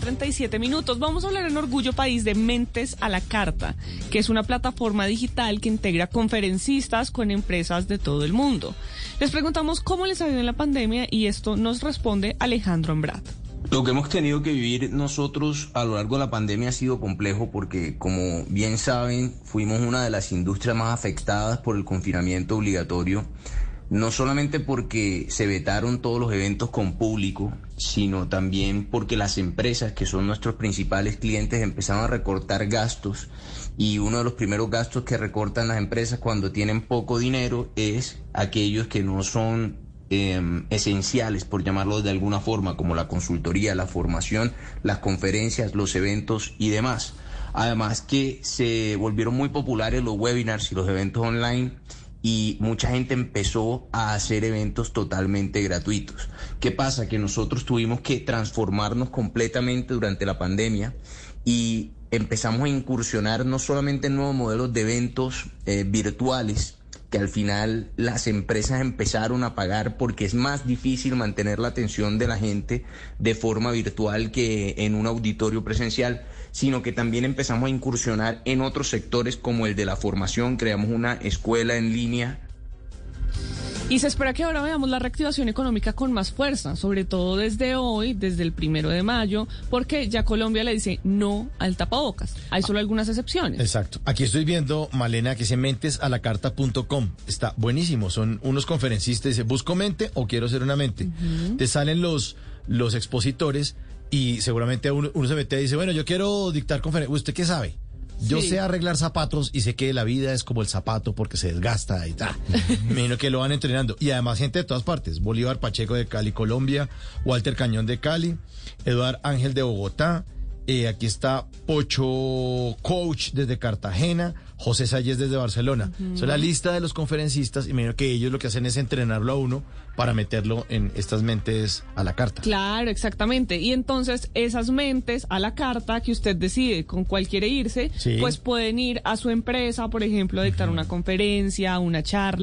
Mañana 37 minutos. Vamos a hablar en Orgullo País de Mentes a la Carta, que es una plataforma digital que integra conferencistas con empresas de todo el mundo. Les preguntamos cómo les ha ido en la pandemia y esto nos responde Alejandro Ambrat. Lo que hemos tenido que vivir nosotros a lo largo de la pandemia ha sido complejo porque, como bien saben, fuimos una de las industrias más afectadas por el confinamiento obligatorio, no solamente porque se vetaron todos los eventos con público, sino también porque las empresas, que son nuestros principales clientes, empezaron a recortar gastos y uno de los primeros gastos que recortan las empresas cuando tienen poco dinero es aquellos que no son eh, esenciales, por llamarlo de alguna forma, como la consultoría, la formación, las conferencias, los eventos y demás. Además que se volvieron muy populares los webinars y los eventos online y mucha gente empezó a hacer eventos totalmente gratuitos. ¿Qué pasa? Que nosotros tuvimos que transformarnos completamente durante la pandemia y empezamos a incursionar no solamente en nuevos modelos de eventos eh, virtuales, que al final las empresas empezaron a pagar porque es más difícil mantener la atención de la gente de forma virtual que en un auditorio presencial, sino que también empezamos a incursionar en otros sectores como el de la formación, creamos una escuela en línea Y se espera que ahora veamos la reactivación económica con más fuerza, sobre todo desde hoy, desde el primero de mayo, porque ya Colombia le dice no al tapabocas. Hay solo algunas excepciones. Exacto. Aquí estoy viendo, Malena, que dice mentesalacarta.com. Está buenísimo. Son unos conferencistas. Dice, busco mente o quiero ser una mente. Te salen los, los expositores y seguramente uno, uno se mete y dice, bueno, yo quiero dictar conferencia. ¿Usted qué sabe? Yo Sí. sé arreglar zapatos y sé que la vida es como el zapato porque se desgasta y tal. Me imagino que lo van entrenando. Y además gente de todas partes. Bolívar Pacheco de Cali, Colombia. Walter Cañón de Cali. Eduard Ángel de Bogotá. Eh, aquí está Pocho Coach desde Cartagena. José Salles desde Barcelona. Esa es la lista de los conferencistas. Y me imagino que ellos lo que hacen es entrenarlo a uno para meterlo en estas mentes a la carta. Claro, exactamente. Y entonces esas mentes a la carta que usted decide con cuál quiere irse, Sí. pues pueden ir a su empresa, por ejemplo, a dictar una conferencia, una charla.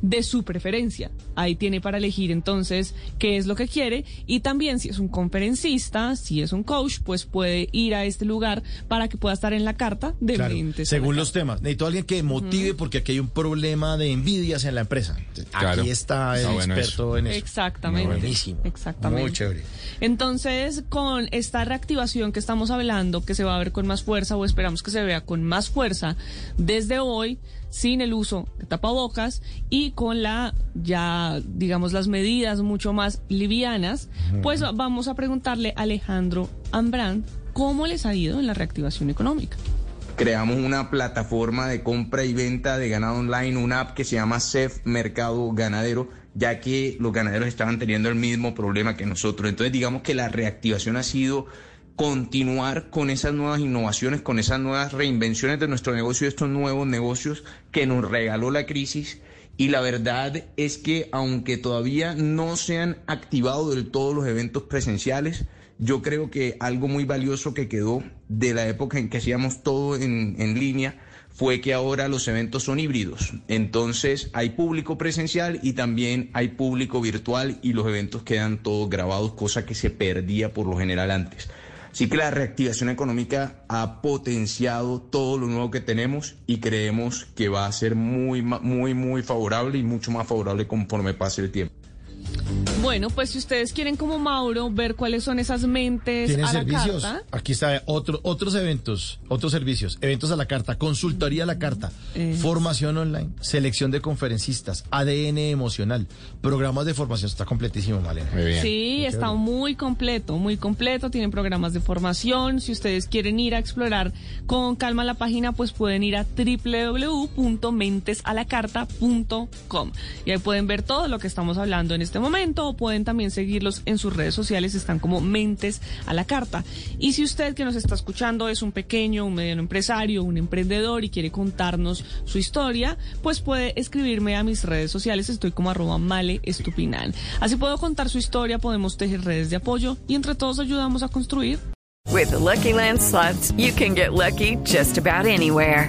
De su preferencia. Ahí tiene para elegir entonces qué es lo que quiere y también si es un conferencista, si es un coach, pues puede ir a este lugar para que pueda estar en la carta de Claro, según los temas. Necesito a alguien que motive porque aquí hay un problema de envidias en la empresa. Claro. Aquí está el bueno experto en eso. Exactamente. Buenísimo. Exactamente. Muy chévere. Entonces, con esta reactivación que estamos hablando, que se va a ver con más fuerza o esperamos que se vea con más fuerza desde hoy, sin el uso de tapabocas y con la ya, digamos, las medidas mucho más livianas, pues vamos a preguntarle a Alejandro Ambrán cómo les ha ido en la reactivación económica. Creamos una plataforma de compra y venta de ganado online, una app que se llama CEF Mercado Ganadero, ya que los ganaderos estaban teniendo el mismo problema que nosotros. Entonces digamos que la reactivación ha sido continuar con esas nuevas innovaciones, con esas nuevas reinvenciones de nuestro negocio, estos nuevos negocios que nos regaló la crisis. Y la verdad es que aunque todavía no se han activado del todo los eventos presenciales, yo creo que algo muy valioso que quedó de la época en que hacíamos todo en, en línea fue que ahora los eventos son híbridos. Entonces hay público presencial y también hay público virtual y los eventos quedan todos grabados, cosa que se perdía por lo general antes. Así que la reactivación económica ha potenciado todo lo nuevo que tenemos y creemos que va a ser muy, muy, muy favorable y mucho más favorable conforme pase el tiempo. Bueno, pues si ustedes quieren como Mauro ver cuáles son esas mentes ¿Tiene a la servicios? carta, Aquí está otro, otros eventos, otros servicios, eventos a la carta, consultoría a la carta, formación online, selección de conferencistas, ADN emocional, programas de formación, está completísimo, Malena. Muy bien. Sí, está muy completo, muy completo. Tienen programas de formación. Si ustedes quieren ir a explorar con calma la página, pues pueden ir a www.mentesalacarta.com y ahí pueden ver todo lo que estamos hablando en este momento pueden también seguirlos en sus redes sociales. Están como Mentes a la Carta. Y si usted que nos está escuchando es un pequeño, un mediano empresario, un emprendedor y quiere contarnos su historia, pues puede escribirme a mis redes sociales. Estoy como arroba male estupinal. Así puedo contar su historia, podemos tejer redes de apoyo y entre todos ayudamos a construir. With the Lucky Land you can get lucky just about anywhere.